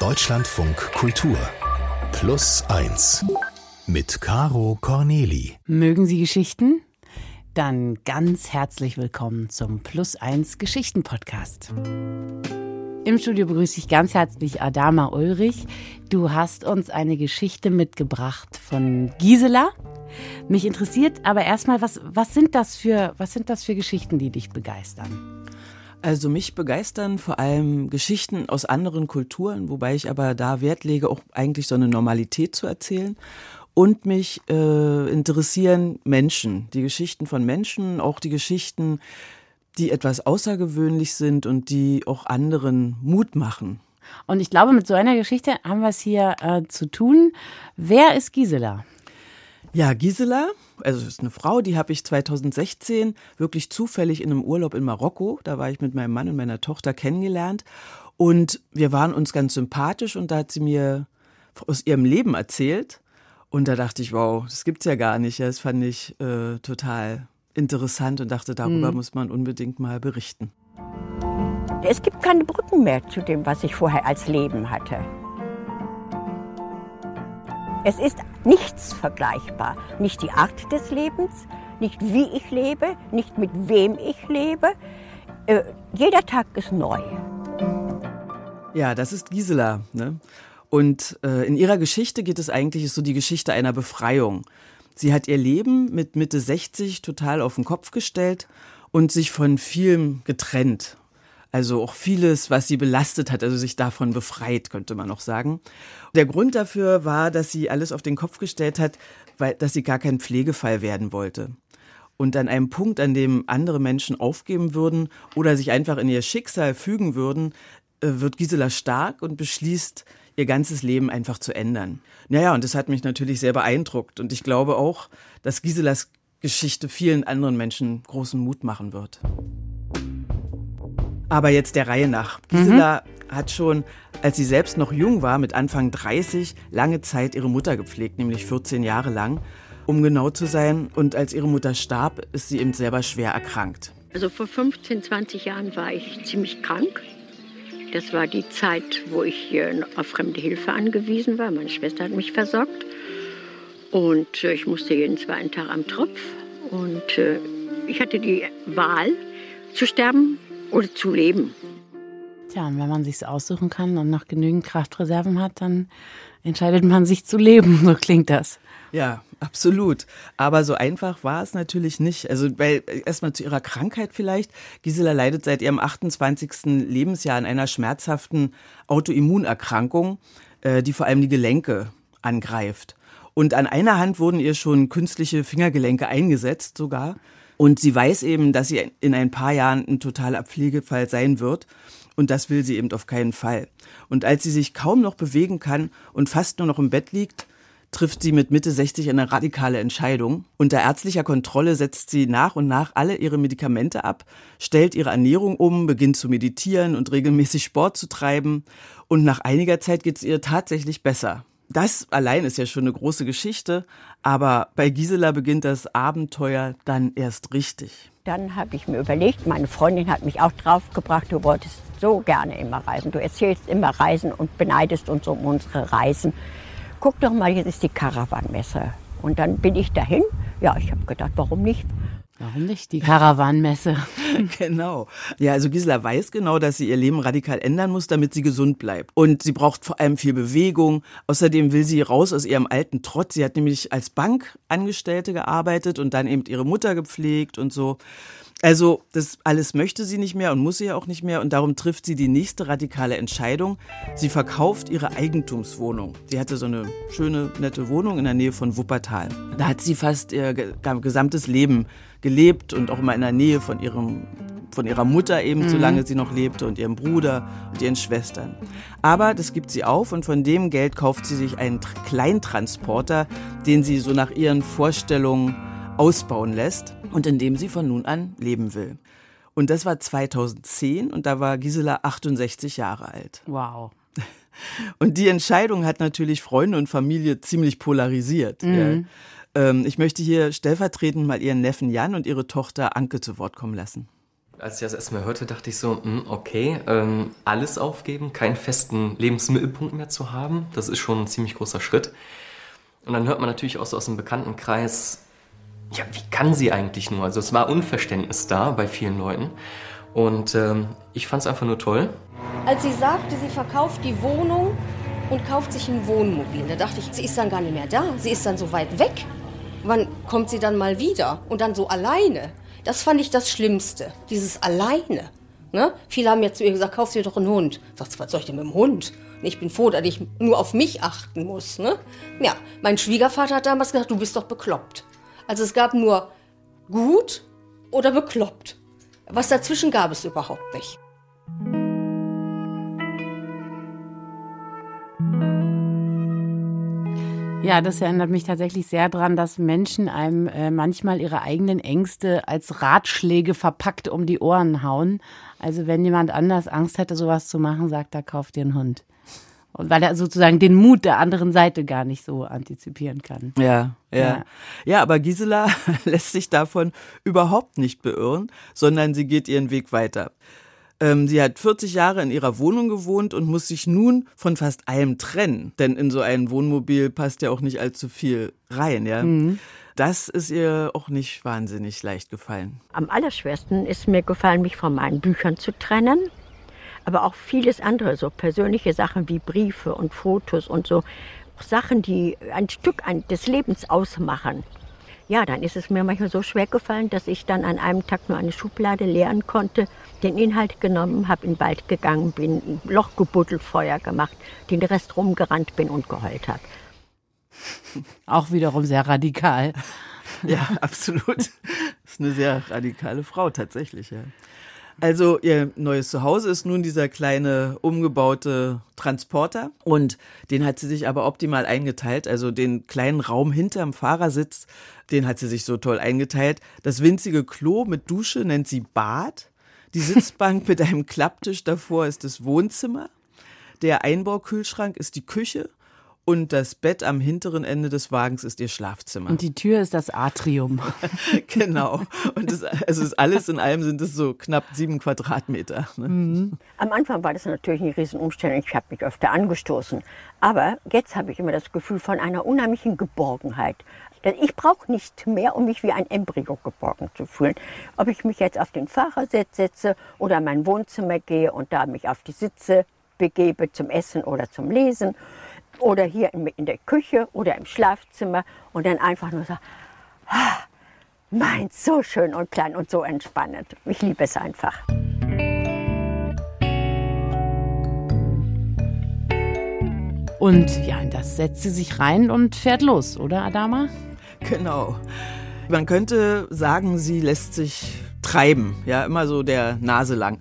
Deutschlandfunk Kultur Plus 1 mit Caro Corneli. Mögen Sie Geschichten? Dann ganz herzlich willkommen zum Plus 1 Geschichten Podcast. Im Studio begrüße ich ganz herzlich Adama Ulrich. Du hast uns eine Geschichte mitgebracht von Gisela. Mich interessiert aber erstmal, was, was, sind das für, was sind das für Geschichten, die dich begeistern? Also mich begeistern vor allem Geschichten aus anderen Kulturen, wobei ich aber da Wert lege, auch eigentlich so eine Normalität zu erzählen. Und mich äh, interessieren Menschen, die Geschichten von Menschen, auch die Geschichten, die etwas außergewöhnlich sind und die auch anderen Mut machen. Und ich glaube, mit so einer Geschichte haben wir es hier äh, zu tun. Wer ist Gisela? Ja, Gisela, also ist eine Frau, die habe ich 2016 wirklich zufällig in einem Urlaub in Marokko, da war ich mit meinem Mann und meiner Tochter kennengelernt und wir waren uns ganz sympathisch und da hat sie mir aus ihrem Leben erzählt und da dachte ich, wow, das gibt's ja gar nicht. Das fand ich äh, total interessant und dachte, darüber mhm. muss man unbedingt mal berichten. Es gibt keine Brücken mehr zu dem, was ich vorher als Leben hatte. Es ist nichts vergleichbar. Nicht die Art des Lebens, nicht wie ich lebe, nicht mit wem ich lebe. Äh, jeder Tag ist neu. Ja, das ist Gisela. Ne? Und äh, in ihrer Geschichte geht es eigentlich ist so die Geschichte einer Befreiung. Sie hat ihr Leben mit Mitte 60 total auf den Kopf gestellt und sich von vielem getrennt. Also auch vieles, was sie belastet hat, also sich davon befreit, könnte man noch sagen. Der Grund dafür war, dass sie alles auf den Kopf gestellt hat, weil, dass sie gar kein Pflegefall werden wollte. Und an einem Punkt, an dem andere Menschen aufgeben würden oder sich einfach in ihr Schicksal fügen würden, äh, wird Gisela stark und beschließt, ihr ganzes Leben einfach zu ändern. Naja, und das hat mich natürlich sehr beeindruckt. Und ich glaube auch, dass Giselas Geschichte vielen anderen Menschen großen Mut machen wird. Aber jetzt der Reihe nach. Gisela mhm. hat schon, als sie selbst noch jung war, mit Anfang 30, lange Zeit ihre Mutter gepflegt, nämlich 14 Jahre lang, um genau zu sein. Und als ihre Mutter starb, ist sie eben selber schwer erkrankt. Also vor 15, 20 Jahren war ich ziemlich krank. Das war die Zeit, wo ich auf fremde Hilfe angewiesen war. Meine Schwester hat mich versorgt. Und äh, ich musste jeden zweiten Tag am Tropf. Und äh, ich hatte die Wahl, zu sterben oder zu leben. Tja, und wenn man sich's aussuchen kann und noch genügend Kraftreserven hat, dann entscheidet man sich zu leben. So klingt das. Ja, absolut. Aber so einfach war es natürlich nicht. Also weil erstmal zu ihrer Krankheit vielleicht. Gisela leidet seit ihrem 28. Lebensjahr an einer schmerzhaften Autoimmunerkrankung, äh, die vor allem die Gelenke angreift. Und an einer Hand wurden ihr schon künstliche Fingergelenke eingesetzt sogar. Und sie weiß eben, dass sie in ein paar Jahren ein totaler Pflegefall sein wird. Und das will sie eben auf keinen Fall. Und als sie sich kaum noch bewegen kann und fast nur noch im Bett liegt, trifft sie mit Mitte 60 eine radikale Entscheidung. Unter ärztlicher Kontrolle setzt sie nach und nach alle ihre Medikamente ab, stellt ihre Ernährung um, beginnt zu meditieren und regelmäßig Sport zu treiben. Und nach einiger Zeit geht es ihr tatsächlich besser. Das allein ist ja schon eine große Geschichte, aber bei Gisela beginnt das Abenteuer dann erst richtig. Dann habe ich mir überlegt, meine Freundin hat mich auch draufgebracht, du wolltest so gerne immer reisen. Du erzählst immer Reisen und beneidest uns um unsere Reisen. Guck doch mal, jetzt ist die Karawanmesse. Und dann bin ich dahin. Ja, ich habe gedacht, warum nicht? Warum nicht? Die Karawanmesse. genau. Ja, also Gisela weiß genau, dass sie ihr Leben radikal ändern muss, damit sie gesund bleibt. Und sie braucht vor allem viel Bewegung. Außerdem will sie raus aus ihrem alten Trotz. Sie hat nämlich als Bankangestellte gearbeitet und dann eben ihre Mutter gepflegt und so. Also das alles möchte sie nicht mehr und muss sie ja auch nicht mehr und darum trifft sie die nächste radikale Entscheidung. Sie verkauft ihre Eigentumswohnung. Sie hatte so eine schöne, nette Wohnung in der Nähe von Wuppertal. Da hat sie fast ihr gesamtes Leben gelebt und auch immer in der Nähe von ihrem von ihrer Mutter eben, mhm. solange sie noch lebte, und ihrem Bruder und ihren Schwestern. Aber das gibt sie auf und von dem Geld kauft sie sich einen Kleintransporter, den sie so nach ihren Vorstellungen ausbauen lässt und in dem sie von nun an leben will. Und das war 2010 und da war Gisela 68 Jahre alt. Wow. Und die Entscheidung hat natürlich Freunde und Familie ziemlich polarisiert. Mhm. Ja. Ähm, ich möchte hier stellvertretend mal ihren Neffen Jan und ihre Tochter Anke zu Wort kommen lassen. Als ich das erstmal hörte, dachte ich so, hm, okay, ähm, alles aufgeben, keinen festen Lebensmittelpunkt mehr zu haben, das ist schon ein ziemlich großer Schritt. Und dann hört man natürlich auch so aus dem Bekanntenkreis, ja, wie kann sie eigentlich nur? Also es war Unverständnis da bei vielen Leuten. Und ähm, ich fand es einfach nur toll. Als sie sagte, sie verkauft die Wohnung und kauft sich ein Wohnmobil, da dachte ich, sie ist dann gar nicht mehr da. Sie ist dann so weit weg. Wann kommt sie dann mal wieder? Und dann so alleine. Das fand ich das Schlimmste, dieses Alleine. Ne? Viele haben ja zu ihr gesagt, kauf dir doch einen Hund. Sagt was soll ich denn mit dem Hund? Ich bin froh, dass ich nur auf mich achten muss. Ne? Ja, mein Schwiegervater hat damals gesagt, du bist doch bekloppt. Also es gab nur gut oder bekloppt. Was dazwischen gab es überhaupt nicht. Ja, das erinnert mich tatsächlich sehr daran, dass Menschen einem äh, manchmal ihre eigenen Ängste als Ratschläge verpackt um die Ohren hauen. Also wenn jemand anders Angst hätte, sowas zu machen, sagt er, kauf dir einen Hund. Und weil er sozusagen den Mut der anderen Seite gar nicht so antizipieren kann. Ja, ja. Ja, ja aber Gisela lässt sich davon überhaupt nicht beirren, sondern sie geht ihren Weg weiter. Ähm, sie hat 40 Jahre in ihrer Wohnung gewohnt und muss sich nun von fast allem trennen. Denn in so ein Wohnmobil passt ja auch nicht allzu viel rein, ja. Mhm. Das ist ihr auch nicht wahnsinnig leicht gefallen. Am allerschwersten ist mir gefallen, mich von meinen Büchern zu trennen. Aber auch vieles andere, so persönliche Sachen wie Briefe und Fotos und so. Sachen, die ein Stück des Lebens ausmachen ja, dann ist es mir manchmal so schwer gefallen, dass ich dann an einem Tag nur eine Schublade leeren konnte, den Inhalt genommen, habe in den Wald gegangen bin, ein Loch gebuddelt, Feuer gemacht, den Rest rumgerannt bin und geheult habe. Auch wiederum sehr radikal. Ja, absolut. Das ist eine sehr radikale Frau tatsächlich, ja. Also ihr neues Zuhause ist nun dieser kleine umgebaute Transporter und den hat sie sich aber optimal eingeteilt. Also den kleinen Raum hinterm Fahrersitz, den hat sie sich so toll eingeteilt. Das winzige Klo mit Dusche nennt sie Bad. Die Sitzbank mit einem Klapptisch davor ist das Wohnzimmer. Der Einbaukühlschrank ist die Küche und das Bett am hinteren Ende des Wagens ist ihr Schlafzimmer. Und die Tür ist das Atrium. genau. Und das, also ist alles in allem sind es so knapp sieben Quadratmeter. Ne? Mhm. Am Anfang war das natürlich eine Riesenumstellung. Ich habe mich öfter angestoßen. Aber jetzt habe ich immer das Gefühl von einer unheimlichen Geborgenheit. Denn ich brauche nicht mehr, um mich wie ein Embryo geborgen zu fühlen. Ob ich mich jetzt auf den Fahrersitz setze oder in mein Wohnzimmer gehe und da mich auf die Sitze begebe zum Essen oder zum Lesen oder hier in, der Küche oder im Schlafzimmer und dann einfach nur so, ah, meins, so schön und klein und so entspannend. Ich liebe es einfach. Und ja, das setzt sie sich rein und fährt los, oder Adama? Genau. Man könnte sagen, sie lässt sich treiben, ja, immer so der Nase lang.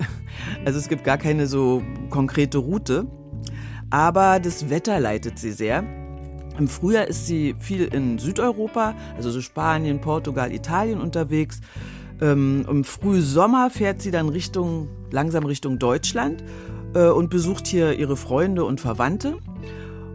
Also es gibt gar keine so konkrete Route. Aber das Wetter leitet sie sehr. Im Frühjahr ist sie viel in Südeuropa, also so Spanien, Portugal, Italien unterwegs. Ähm, Im Frühsommer fährt sie dann Richtung, langsam Richtung Deutschland äh, und besucht hier ihre Freunde und Verwandte.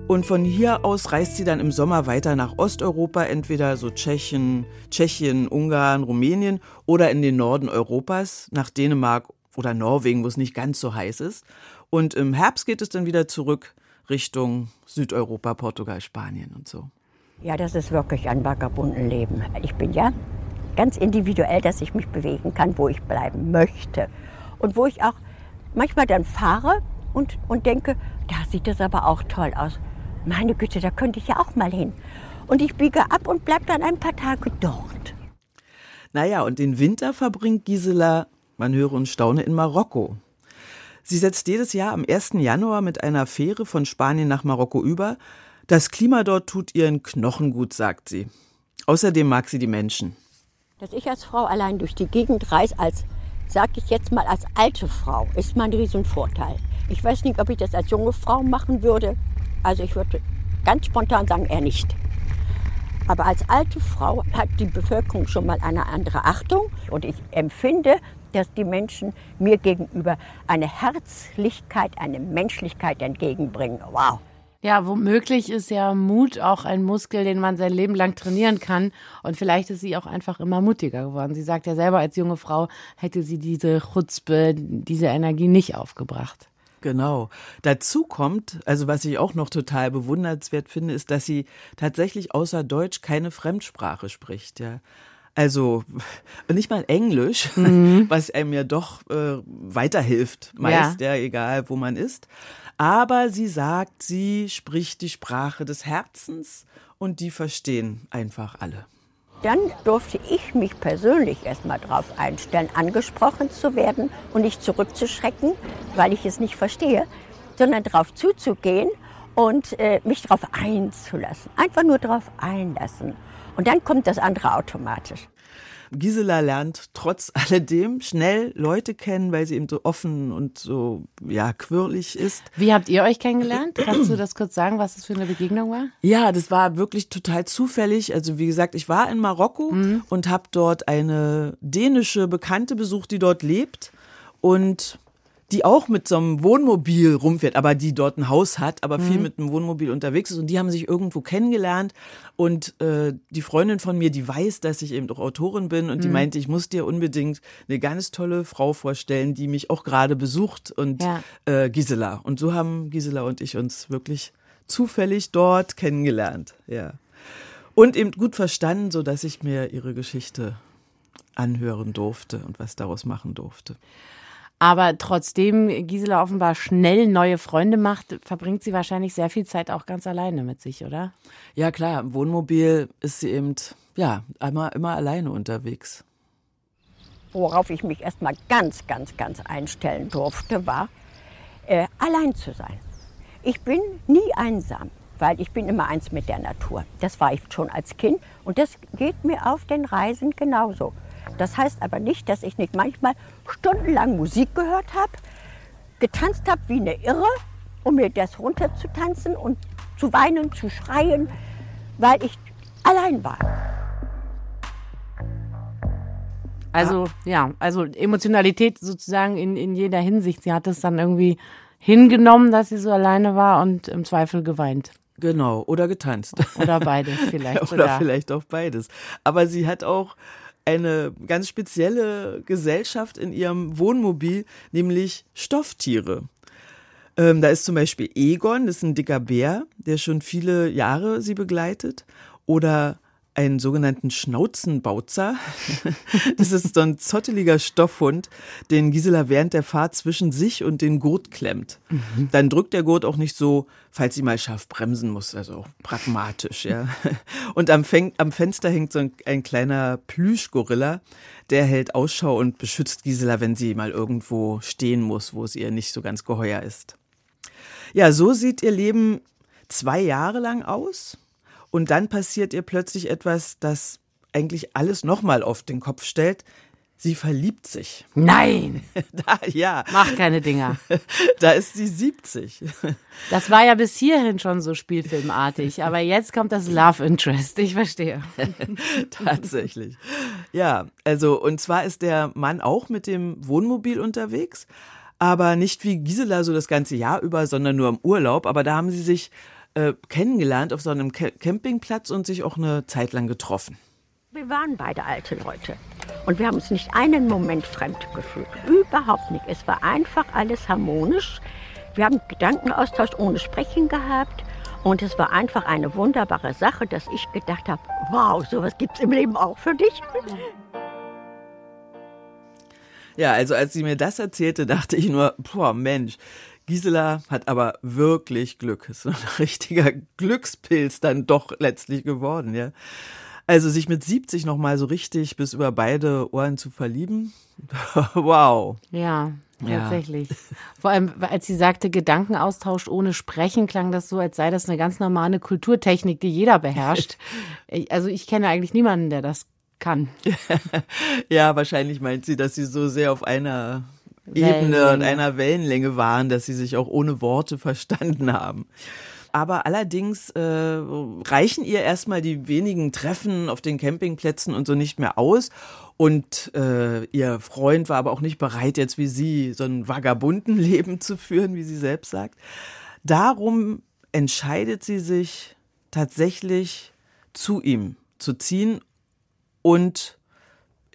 Und von hier aus reist sie dann im Sommer weiter nach Osteuropa, entweder so Tschechien, Tschechien, Ungarn, Rumänien oder in den Norden Europas, nach Dänemark oder Norwegen, wo es nicht ganz so heiß ist. Und im Herbst geht es dann wieder zurück Richtung Südeuropa, Portugal, Spanien und so. Ja, das ist wirklich ein Vagabundenleben. Ich bin ja ganz individuell, dass ich mich bewegen kann, wo ich bleiben möchte. Und wo ich auch manchmal dann fahre und, und denke, da sieht das aber auch toll aus. Meine Güte, da könnte ich ja auch mal hin. Und ich biege ab und bleibe dann ein paar Tage dort. Naja, und den Winter verbringt Gisela, man höre und staune, in Marokko. Sie setzt jedes Jahr am 1. Januar mit einer Fähre von Spanien nach Marokko über. Das Klima dort tut ihren Knochen gut, sagt sie. Außerdem mag sie die Menschen. Dass ich als Frau allein durch die Gegend reise, als, sag ich jetzt mal, als alte Frau, ist mein Riesenvorteil. Ich weiß nicht, ob ich das als junge Frau machen würde. Also ich würde ganz spontan sagen, eher nicht. Aber als alte Frau hat die Bevölkerung schon mal eine andere Achtung und ich empfinde dass die Menschen mir gegenüber eine Herzlichkeit, eine Menschlichkeit entgegenbringen. Wow. Ja, womöglich ist ja Mut auch ein Muskel, den man sein Leben lang trainieren kann. Und vielleicht ist sie auch einfach immer mutiger geworden. Sie sagt ja selber, als junge Frau hätte sie diese Chutzpe, diese Energie nicht aufgebracht. Genau. Dazu kommt, also was ich auch noch total bewundernswert finde, ist, dass sie tatsächlich außer Deutsch keine Fremdsprache spricht, ja. Also nicht mal Englisch, mhm. was einem ja doch äh, weiterhilft, meist, ja. ja, egal wo man ist. Aber sie sagt, sie spricht die Sprache des Herzens und die verstehen einfach alle. Dann durfte ich mich persönlich erstmal darauf einstellen, angesprochen zu werden und nicht zurückzuschrecken, weil ich es nicht verstehe, sondern darauf zuzugehen und äh, mich darauf einzulassen. Einfach nur darauf einlassen. Und dann kommt das andere automatisch. Gisela lernt trotz alledem schnell Leute kennen, weil sie eben so offen und so, ja, quirlig ist. Wie habt ihr euch kennengelernt? Kannst du das kurz sagen, was das für eine Begegnung war? Ja, das war wirklich total zufällig. Also wie gesagt, ich war in Marokko mhm. und habe dort eine dänische Bekannte besucht, die dort lebt. Und die auch mit so einem Wohnmobil rumfährt, aber die dort ein Haus hat, aber viel mhm. mit einem Wohnmobil unterwegs ist. Und die haben sich irgendwo kennengelernt. Und äh, die Freundin von mir, die weiß, dass ich eben doch Autorin bin und mhm. die meinte, ich muss dir unbedingt eine ganz tolle Frau vorstellen, die mich auch gerade besucht und ja. äh, Gisela. Und so haben Gisela und ich uns wirklich zufällig dort kennengelernt. Ja. Und eben gut verstanden, so dass ich mir ihre Geschichte anhören durfte und was daraus machen durfte. Aber trotzdem Gisela offenbar schnell neue Freunde macht, verbringt sie wahrscheinlich sehr viel Zeit auch ganz alleine mit sich, oder? Ja, klar. Im Wohnmobil ist sie eben, ja, immer, immer alleine unterwegs. Worauf ich mich erstmal ganz, ganz, ganz einstellen durfte, war, äh, allein zu sein. Ich bin nie einsam, weil ich bin immer eins mit der Natur. Das war ich schon als Kind und das geht mir auf den Reisen genauso. Das heißt aber nicht, dass ich nicht manchmal stundenlang Musik gehört habe, getanzt habe wie eine Irre, um mir das runterzutanzen und zu weinen, zu schreien, weil ich allein war. Also ja, also Emotionalität sozusagen in, in jeder Hinsicht. Sie hat es dann irgendwie hingenommen, dass sie so alleine war und im Zweifel geweint. Genau, oder getanzt. Oder beides vielleicht. oder sogar. vielleicht auch beides. Aber sie hat auch eine ganz spezielle Gesellschaft in ihrem Wohnmobil, nämlich Stofftiere. Ähm, da ist zum Beispiel Egon, das ist ein dicker Bär, der schon viele Jahre sie begleitet. Oder einen sogenannten Schnauzenbautzer. Das ist so ein zotteliger Stoffhund, den Gisela während der Fahrt zwischen sich und den Gurt klemmt. Mhm. Dann drückt der Gurt auch nicht so, falls sie mal scharf bremsen muss, also pragmatisch, ja. Und am, Fen am Fenster hängt so ein, ein kleiner Plüschgorilla, der hält Ausschau und beschützt Gisela, wenn sie mal irgendwo stehen muss, wo es ihr nicht so ganz geheuer ist. Ja, so sieht ihr Leben zwei Jahre lang aus. Und dann passiert ihr plötzlich etwas, das eigentlich alles nochmal auf den Kopf stellt. Sie verliebt sich. Nein! da, ja. Mach keine Dinger. da ist sie 70. Das war ja bis hierhin schon so spielfilmartig, aber jetzt kommt das Love Interest. Ich verstehe. Tatsächlich. Ja, also, und zwar ist der Mann auch mit dem Wohnmobil unterwegs, aber nicht wie Gisela so das ganze Jahr über, sondern nur im Urlaub. Aber da haben sie sich äh, kennengelernt auf so einem Campingplatz und sich auch eine Zeit lang getroffen. Wir waren beide alte Leute und wir haben uns nicht einen Moment fremd gefühlt. Überhaupt nicht. Es war einfach alles harmonisch. Wir haben Gedankenaustausch ohne Sprechen gehabt und es war einfach eine wunderbare Sache, dass ich gedacht habe, wow, sowas gibt es im Leben auch für dich. Ja, also als sie mir das erzählte, dachte ich nur, boah, Mensch, Gisela hat aber wirklich Glück. Ist ein richtiger Glückspilz dann doch letztlich geworden, ja. Also sich mit 70 nochmal so richtig bis über beide Ohren zu verlieben. wow. Ja, tatsächlich. Ja. Vor allem, als sie sagte, Gedankenaustausch ohne Sprechen, klang das so, als sei das eine ganz normale Kulturtechnik, die jeder beherrscht. also ich kenne eigentlich niemanden, der das kann. ja, wahrscheinlich meint sie, dass sie so sehr auf einer Ebene und einer Wellenlänge waren, dass sie sich auch ohne Worte verstanden haben. Aber allerdings äh, reichen ihr erstmal die wenigen Treffen auf den Campingplätzen und so nicht mehr aus. Und äh, ihr Freund war aber auch nicht bereit, jetzt wie sie so ein vagabunden Leben zu führen, wie sie selbst sagt. Darum entscheidet sie sich tatsächlich zu ihm zu ziehen und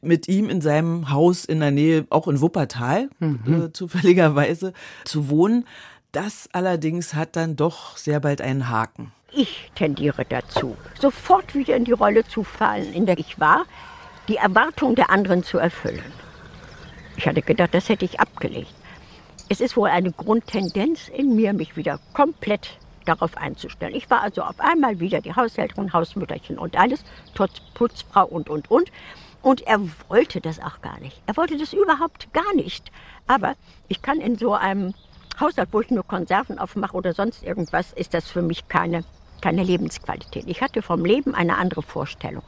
mit ihm in seinem Haus in der Nähe, auch in Wuppertal, mhm. äh, zufälligerweise, zu wohnen. Das allerdings hat dann doch sehr bald einen Haken. Ich tendiere dazu, sofort wieder in die Rolle zu fallen, in der ich war, die Erwartung der anderen zu erfüllen. Ich hatte gedacht, das hätte ich abgelegt. Es ist wohl eine Grundtendenz in mir, mich wieder komplett darauf einzustellen. Ich war also auf einmal wieder die Haushälterin, Hausmütterchen und alles, trotz Putzfrau und, und, und. Und er wollte das auch gar nicht. Er wollte das überhaupt gar nicht. Aber ich kann in so einem Haushalt, wo ich nur Konserven aufmache oder sonst irgendwas, ist das für mich keine, keine Lebensqualität. Ich hatte vom Leben eine andere Vorstellung.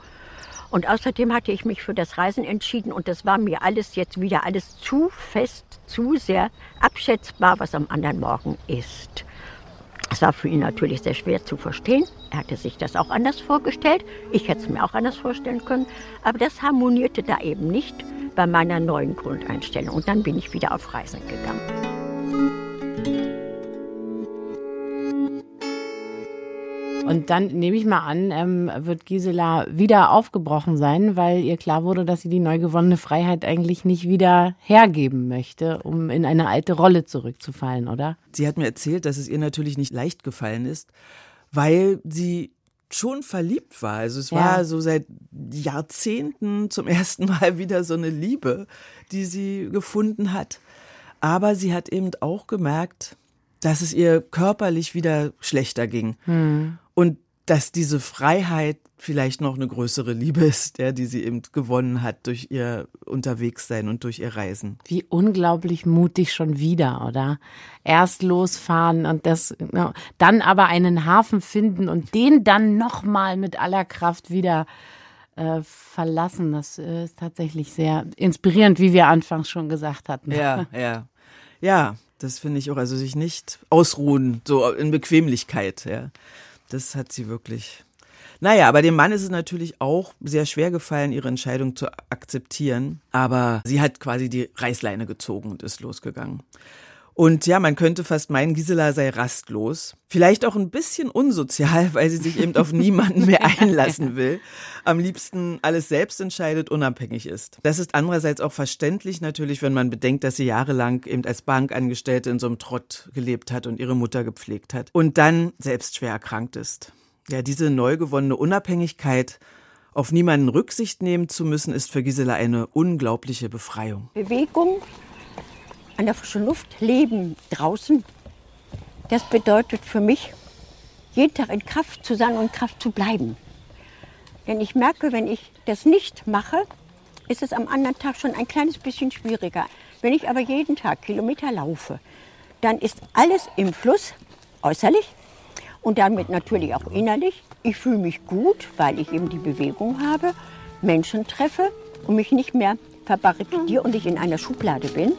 Und außerdem hatte ich mich für das Reisen entschieden und das war mir alles jetzt wieder alles zu fest, zu sehr abschätzbar, was am anderen Morgen ist. Es war für ihn natürlich sehr schwer zu verstehen. Er hatte sich das auch anders vorgestellt. Ich hätte es mir auch anders vorstellen können. Aber das harmonierte da eben nicht bei meiner neuen Grundeinstellung. Und dann bin ich wieder auf Reisen gegangen. Und dann nehme ich mal an, ähm, wird Gisela wieder aufgebrochen sein, weil ihr klar wurde, dass sie die neu gewonnene Freiheit eigentlich nicht wieder hergeben möchte, um in eine alte Rolle zurückzufallen, oder? Sie hat mir erzählt, dass es ihr natürlich nicht leicht gefallen ist, weil sie schon verliebt war. Also es ja. war so seit Jahrzehnten zum ersten Mal wieder so eine Liebe, die sie gefunden hat. Aber sie hat eben auch gemerkt, dass es ihr körperlich wieder schlechter ging. Hm. Und dass diese Freiheit vielleicht noch eine größere Liebe ist, ja, die sie eben gewonnen hat durch ihr Unterwegssein und durch ihr Reisen. Wie unglaublich mutig schon wieder, oder? Erst losfahren und das, dann aber einen Hafen finden und den dann nochmal mit aller Kraft wieder äh, verlassen. Das ist tatsächlich sehr inspirierend, wie wir anfangs schon gesagt hatten. Ja, ja. Ja, das finde ich auch. Also sich nicht ausruhen, so in Bequemlichkeit, ja. Das hat sie wirklich. Naja, aber dem Mann ist es natürlich auch sehr schwer gefallen, ihre Entscheidung zu akzeptieren. Aber sie hat quasi die Reißleine gezogen und ist losgegangen. Und ja, man könnte fast meinen, Gisela sei rastlos. Vielleicht auch ein bisschen unsozial, weil sie sich eben auf niemanden mehr einlassen will. Am liebsten alles selbst entscheidet, unabhängig ist. Das ist andererseits auch verständlich natürlich, wenn man bedenkt, dass sie jahrelang eben als Bankangestellte in so einem Trott gelebt hat und ihre Mutter gepflegt hat. Und dann selbst schwer erkrankt ist. Ja, diese neu gewonnene Unabhängigkeit auf niemanden Rücksicht nehmen zu müssen, ist für Gisela eine unglaubliche Befreiung. Bewegung an der frischen Luft, leben draußen, das bedeutet für mich, jeden Tag in Kraft zu sein und Kraft zu bleiben. Denn ich merke, wenn ich das nicht mache, ist es am anderen Tag schon ein kleines bisschen schwieriger. Wenn ich aber jeden Tag Kilometer laufe, dann ist alles im Fluss, äußerlich und damit natürlich auch innerlich. Ich fühle mich gut, weil ich eben die Bewegung habe, Menschen treffe und mich nicht mehr verbarrikadiere und ich in einer Schublade bin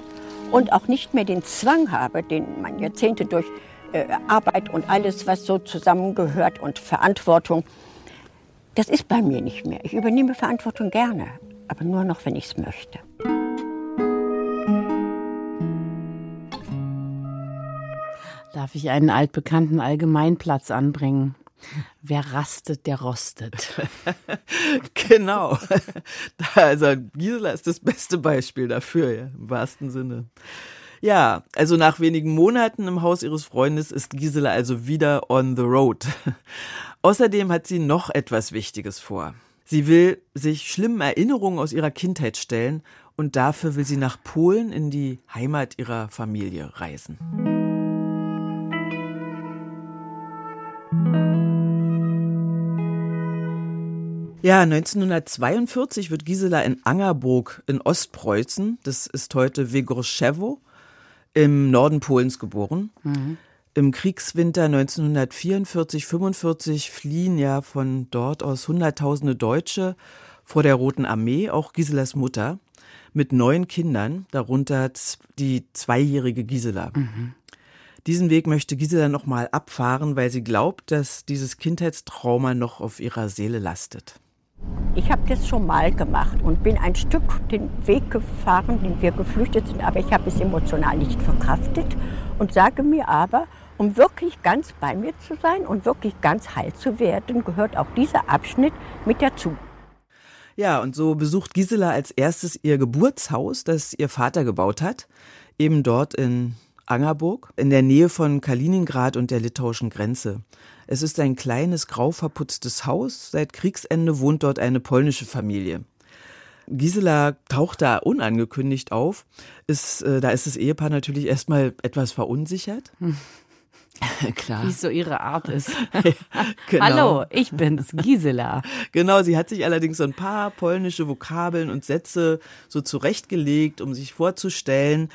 und auch nicht mehr den Zwang habe, den man Jahrzehnte durch äh, Arbeit und alles, was so zusammengehört und Verantwortung, das ist bei mir nicht mehr. Ich übernehme Verantwortung gerne, aber nur noch, wenn ich es möchte. Darf ich einen altbekannten Allgemeinplatz anbringen? Wer rastet, der rostet. genau. Also Gisela ist das beste Beispiel dafür, ja, im wahrsten Sinne. Ja, also nach wenigen Monaten im Haus ihres Freundes ist Gisela also wieder on the road. Außerdem hat sie noch etwas Wichtiges vor. Sie will sich schlimmen Erinnerungen aus ihrer Kindheit stellen und dafür will sie nach Polen in die Heimat ihrer Familie reisen. Ja, 1942 wird Gisela in Angerburg in Ostpreußen, das ist heute Wigorzewo, im Norden Polens geboren. Mhm. Im Kriegswinter 1944-45 fliehen ja von dort aus Hunderttausende Deutsche vor der Roten Armee, auch Giselas Mutter, mit neun Kindern, darunter die zweijährige Gisela. Mhm. Diesen Weg möchte Gisela nochmal abfahren, weil sie glaubt, dass dieses Kindheitstrauma noch auf ihrer Seele lastet. Ich habe das schon mal gemacht und bin ein Stück den Weg gefahren, den wir geflüchtet sind, aber ich habe es emotional nicht verkraftet und sage mir aber, um wirklich ganz bei mir zu sein und wirklich ganz heil zu werden, gehört auch dieser Abschnitt mit dazu. Ja, und so besucht Gisela als erstes ihr Geburtshaus, das ihr Vater gebaut hat, eben dort in Angerburg, in der Nähe von Kaliningrad und der litauischen Grenze. Es ist ein kleines, grau verputztes Haus. Seit Kriegsende wohnt dort eine polnische Familie. Gisela taucht da unangekündigt auf. Ist, äh, da ist das Ehepaar natürlich erstmal etwas verunsichert. Hm. Klar. Wie es so ihre Art ist. genau. Hallo, ich bin's, Gisela. genau, sie hat sich allerdings so ein paar polnische Vokabeln und Sätze so zurechtgelegt, um sich vorzustellen.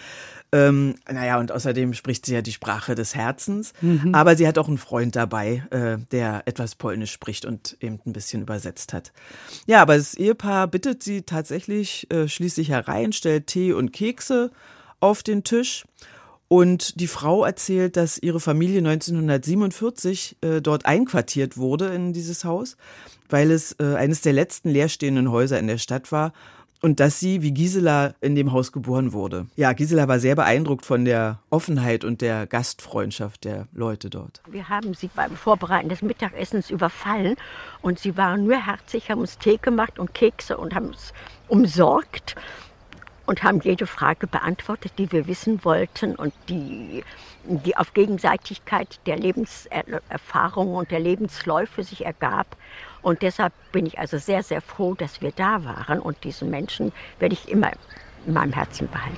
Ähm, naja, und außerdem spricht sie ja die Sprache des Herzens. Mhm. Aber sie hat auch einen Freund dabei, äh, der etwas Polnisch spricht und eben ein bisschen übersetzt hat. Ja, aber das Ehepaar bittet sie tatsächlich äh, schließlich herein, stellt Tee und Kekse auf den Tisch. Und die Frau erzählt, dass ihre Familie 1947 äh, dort einquartiert wurde in dieses Haus, weil es äh, eines der letzten leerstehenden Häuser in der Stadt war und dass sie wie Gisela in dem Haus geboren wurde. Ja, Gisela war sehr beeindruckt von der Offenheit und der Gastfreundschaft der Leute dort. Wir haben sie beim Vorbereiten des Mittagessens überfallen und sie waren nur herzig, haben uns Tee gemacht und Kekse und haben uns umsorgt und haben jede Frage beantwortet, die wir wissen wollten und die, die auf Gegenseitigkeit der Lebenserfahrung und der Lebensläufe sich ergab. Und deshalb bin ich also sehr, sehr froh, dass wir da waren und diesen Menschen werde ich immer in meinem Herzen behalten.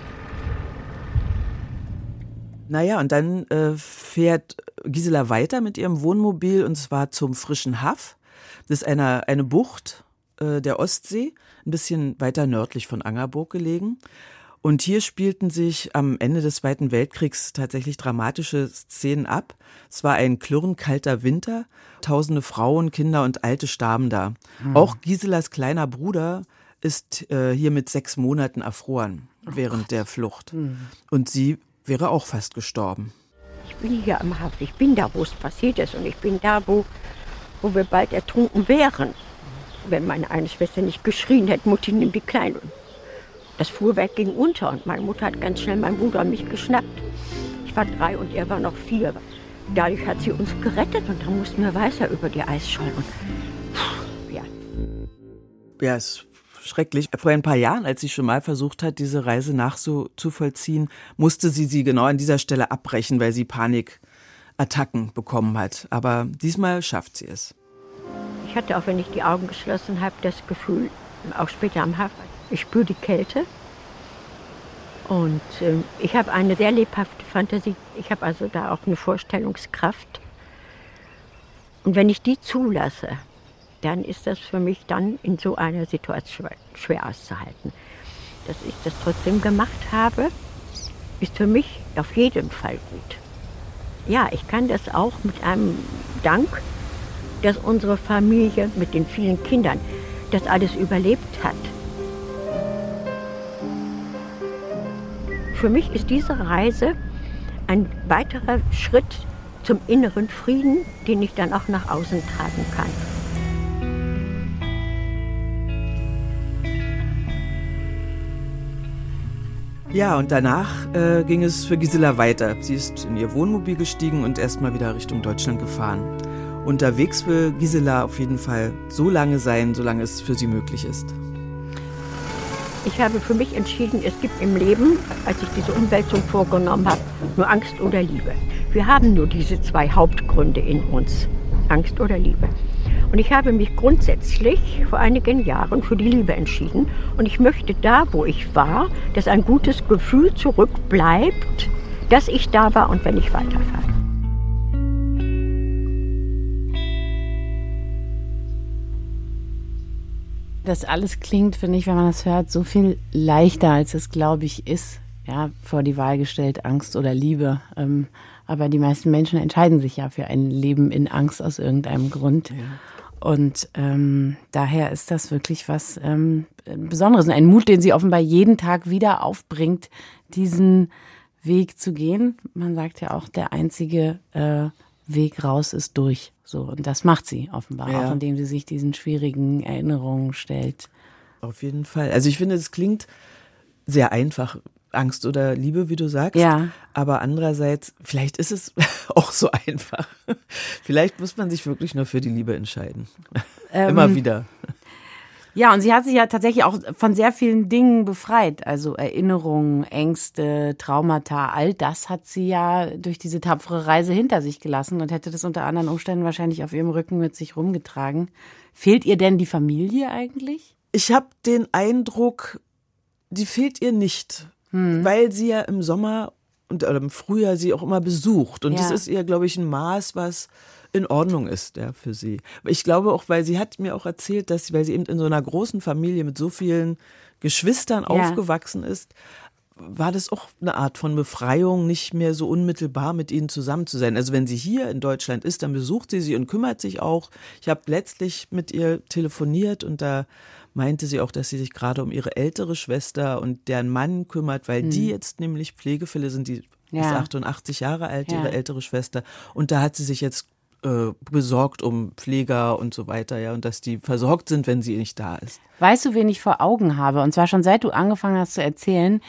Naja, und dann äh, fährt Gisela weiter mit ihrem Wohnmobil und zwar zum frischen Haff. Das ist eine, eine Bucht äh, der Ostsee, ein bisschen weiter nördlich von Angerburg gelegen. Und hier spielten sich am Ende des Zweiten Weltkriegs tatsächlich dramatische Szenen ab. Es war ein klirrenkalter Winter. Tausende Frauen, Kinder und Alte starben da. Mhm. Auch Giselas kleiner Bruder ist äh, hier mit sechs Monaten erfroren oh während Gott. der Flucht. Mhm. Und sie wäre auch fast gestorben. Ich bin hier am Hafen. Ich bin da, wo es passiert ist. Und ich bin da, wo, wo wir bald ertrunken wären wenn meine eine Schwester nicht geschrien hätte, Mutti, nimm die Kleine. Das Fuhrwerk ging unter und meine Mutter hat ganz schnell meinen Bruder und mich geschnappt. Ich war drei und er war noch vier. Dadurch hat sie uns gerettet und dann mussten wir weiter über die Eisschollen. Ja. Ja, es ist schrecklich. Vor ein paar Jahren, als sie schon mal versucht hat, diese Reise nachzuvollziehen, musste sie sie genau an dieser Stelle abbrechen, weil sie Panikattacken bekommen hat. Aber diesmal schafft sie es. Ich hatte auch, wenn ich die Augen geschlossen habe, das Gefühl, auch später am Hafen, ich spüre die Kälte. Und äh, ich habe eine sehr lebhafte Fantasie. Ich habe also da auch eine Vorstellungskraft. Und wenn ich die zulasse, dann ist das für mich dann in so einer Situation schwer auszuhalten. Dass ich das trotzdem gemacht habe, ist für mich auf jeden Fall gut. Ja, ich kann das auch mit einem Dank dass unsere Familie mit den vielen Kindern das alles überlebt hat. Für mich ist diese Reise ein weiterer Schritt zum inneren Frieden, den ich dann auch nach außen tragen kann. Ja, und danach äh, ging es für Gisela weiter. Sie ist in ihr Wohnmobil gestiegen und erstmal wieder Richtung Deutschland gefahren. Unterwegs will Gisela auf jeden Fall so lange sein, solange es für sie möglich ist. Ich habe für mich entschieden, es gibt im Leben, als ich diese Umwälzung vorgenommen habe, nur Angst oder Liebe. Wir haben nur diese zwei Hauptgründe in uns, Angst oder Liebe. Und ich habe mich grundsätzlich vor einigen Jahren für die Liebe entschieden. Und ich möchte da, wo ich war, dass ein gutes Gefühl zurückbleibt, dass ich da war und wenn ich weiterfahre. Das alles klingt, finde ich, wenn man das hört, so viel leichter, als es, glaube ich, ist. Ja, vor die Wahl gestellt, Angst oder Liebe. Ähm, aber die meisten Menschen entscheiden sich ja für ein Leben in Angst aus irgendeinem Grund. Ja. Und ähm, daher ist das wirklich was ähm, Besonderes. Ein Mut, den sie offenbar jeden Tag wieder aufbringt, diesen Weg zu gehen. Man sagt ja auch, der einzige äh, Weg raus ist durch. So, und das macht sie offenbar, ja. auch indem sie sich diesen schwierigen Erinnerungen stellt. Auf jeden Fall. Also ich finde, es klingt sehr einfach, Angst oder Liebe, wie du sagst. Ja. Aber andererseits, vielleicht ist es auch so einfach. Vielleicht muss man sich wirklich nur für die Liebe entscheiden. Ähm, Immer wieder. Ja, und sie hat sich ja tatsächlich auch von sehr vielen Dingen befreit. Also Erinnerungen, Ängste, Traumata, all das hat sie ja durch diese tapfere Reise hinter sich gelassen und hätte das unter anderen Umständen wahrscheinlich auf ihrem Rücken mit sich rumgetragen. Fehlt ihr denn die Familie eigentlich? Ich habe den Eindruck, die fehlt ihr nicht, Hm. weil sie ja im Sommer und oder im Frühjahr sie auch immer besucht. Und Ja. das ist ihr, glaube ich, ein Maß, was in Ordnung ist ja, für sie. Ich glaube auch, weil sie hat mir auch erzählt, dass sie, weil sie eben in so einer großen Familie mit so vielen Geschwistern aufgewachsen ist, war das auch eine Art von Befreiung, nicht mehr so unmittelbar mit ihnen zusammen zu sein. Also wenn sie hier in Deutschland ist, dann besucht sie sie und kümmert sich auch. Ich habe letztlich mit ihr telefoniert und da meinte sie auch, dass sie sich gerade um ihre ältere Schwester und deren Mann kümmert, weil die jetzt nämlich Pflegefälle sind, die ist. Ja. 88 Jahre alt, Ja. ihre ältere Schwester. Und da hat sie sich jetzt äh, besorgt um Pfleger und so weiter, ja, und dass die versorgt sind, wenn sie nicht da ist. Weißt du, wen ich vor Augen habe? Und zwar schon seit du angefangen hast zu erzählen,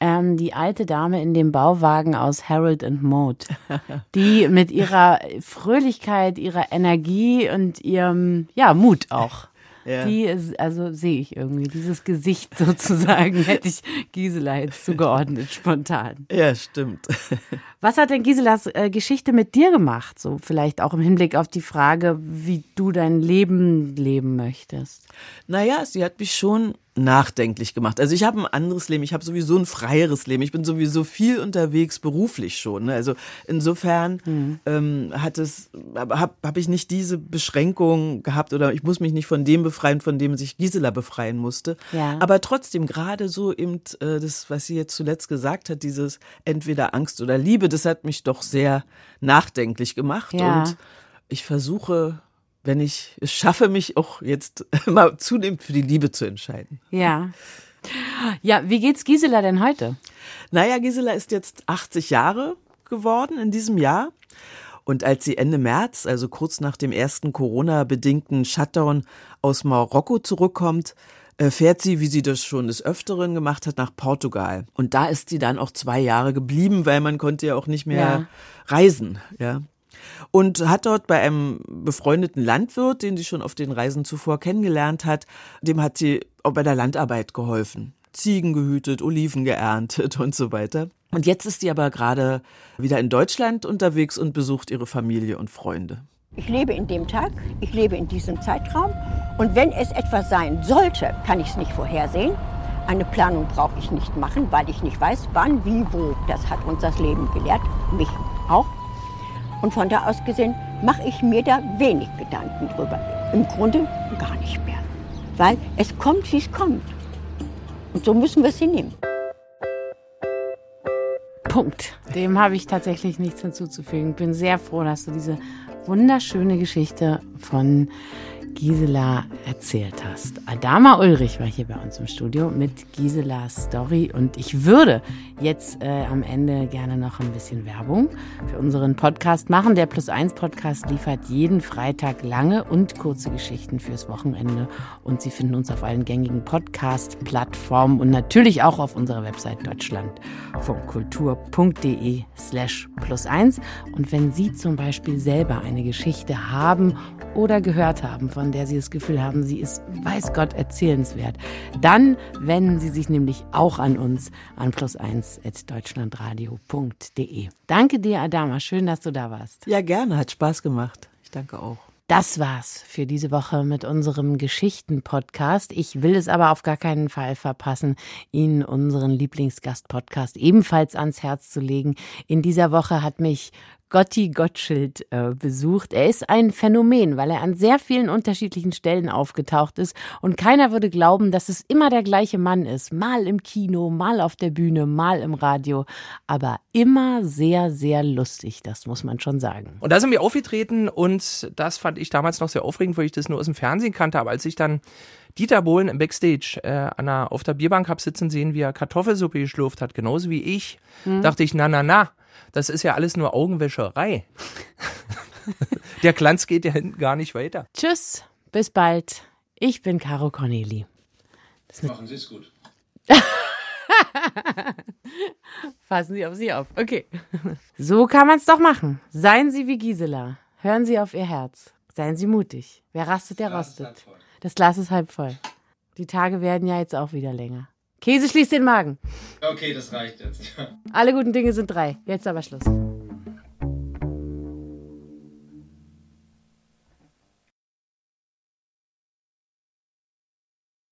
ähm, die alte Dame in dem Bauwagen aus Harold and Maude, die mit ihrer Fröhlichkeit, ihrer Energie und ihrem ja Mut auch. Ja. Die, ist- also sehe ich irgendwie, dieses Gesicht sozusagen, hätte ich Gisela jetzt zugeordnet, spontan. Ja, stimmt. Was hat denn Giselas äh, Geschichte mit dir gemacht? So vielleicht auch im Hinblick auf die Frage, wie du dein Leben leben möchtest. Naja, sie hat mich schon nachdenklich gemacht. Also ich habe ein anderes Leben, ich habe sowieso ein freieres Leben. Ich bin sowieso viel unterwegs beruflich schon. Ne? Also insofern ähm, hat es, habe hab ich nicht diese Beschränkung gehabt oder ich muss mich nicht von dem befreien, von dem sich Gisela befreien musste. Ja. Aber trotzdem, gerade so eben äh, das, was sie jetzt zuletzt gesagt hat, dieses entweder Angst oder Liebe, das hat mich doch sehr nachdenklich gemacht. Ja. Und ich versuche, wenn ich es schaffe, mich auch jetzt mal zunehmend für die Liebe zu entscheiden. Ja. Ja, wie geht's Gisela denn heute? Naja, Gisela ist jetzt 80 Jahre geworden in diesem Jahr. Und als sie Ende März, also kurz nach dem ersten Corona-bedingten Shutdown aus Marokko zurückkommt, äh, fährt sie, wie sie das schon des Öfteren gemacht hat, nach Portugal. Und da ist sie dann auch zwei Jahre geblieben, weil man konnte ja auch nicht mehr Ja. reisen, ja. Und hat dort bei einem befreundeten Landwirt, den sie schon auf den Reisen zuvor kennengelernt hat, dem hat sie auch bei der Landarbeit geholfen. Ziegen gehütet, Oliven geerntet und so weiter. Und jetzt ist sie aber gerade wieder in Deutschland unterwegs und besucht ihre Familie und Freunde. Ich lebe in dem Tag, ich lebe in diesem Zeitraum und wenn es etwas sein sollte, kann ich es nicht vorhersehen. Eine Planung brauche ich nicht machen, weil ich nicht weiß, wann, wie, wo. Das hat uns das Leben gelehrt, mich auch. Und von da aus gesehen mache ich mir da wenig Gedanken drüber. Im Grunde gar nicht mehr. Weil es kommt, wie es kommt. Und so müssen wir es hinnehmen. Punkt. Dem habe ich tatsächlich nichts hinzuzufügen. Bin sehr froh, dass du diese wunderschöne Geschichte von Gisela erzählt hast. Adama Ulrich war hier bei uns im Studio mit Giselas Story und ich würde jetzt äh, am Ende gerne noch ein bisschen Werbung für unseren Podcast machen. Der Plus 1 Podcast liefert jeden Freitag lange und kurze Geschichten fürs Wochenende und Sie finden uns auf allen gängigen Podcast-Plattformen und natürlich auch auf unserer Website deutschlandfunkkultur.de slash plus 1 und wenn Sie zum Beispiel selber eine Geschichte haben oder gehört haben, von der Sie das Gefühl haben, sie ist, weiß Gott, erzählenswert, dann wenden Sie sich nämlich auch an uns an plus1.deutschlandradio.de. Danke dir, Adama. Schön, dass du da warst. Ja, gerne, hat Spaß gemacht. Ich danke auch. Das war's für diese Woche mit unserem Geschichten-Podcast. Ich will es aber auf gar keinen Fall verpassen, Ihnen unseren Lieblingsgast-Podcast ebenfalls ans Herz zu legen. In dieser Woche hat mich Gotti Gottschild äh, besucht. Er ist ein Phänomen, weil er an sehr vielen unterschiedlichen Stellen aufgetaucht ist und keiner würde glauben, dass es immer der gleiche Mann ist. Mal im Kino, mal auf der Bühne, mal im Radio, aber immer sehr, sehr lustig, das muss man schon sagen. Und da sind wir aufgetreten und das fand ich damals noch sehr aufregend, weil ich das nur aus dem Fernsehen kannte. Aber als ich dann Dieter Bohlen im Backstage äh, an der, auf der Bierbank hab sitzen sehen, wie er Kartoffelsuppe geschlurft hat, genauso wie ich, dachte ich, na, na, na, das ist ja alles nur Augenwäscherei. Der Glanz geht ja hinten gar nicht weiter. Tschüss, bis bald. Ich bin Caro Corneli. Machen Sie es gut. Fassen Sie auf Sie auf. Okay. So kann man es doch machen. Seien Sie wie Gisela. Hören Sie auf Ihr Herz. Seien Sie mutig. Wer rastet, der rostet. Das Glas ist halb voll. Die Tage werden ja jetzt auch wieder länger. Käse schließt den Magen. Okay, das reicht jetzt. Alle guten Dinge sind drei. Jetzt aber Schluss.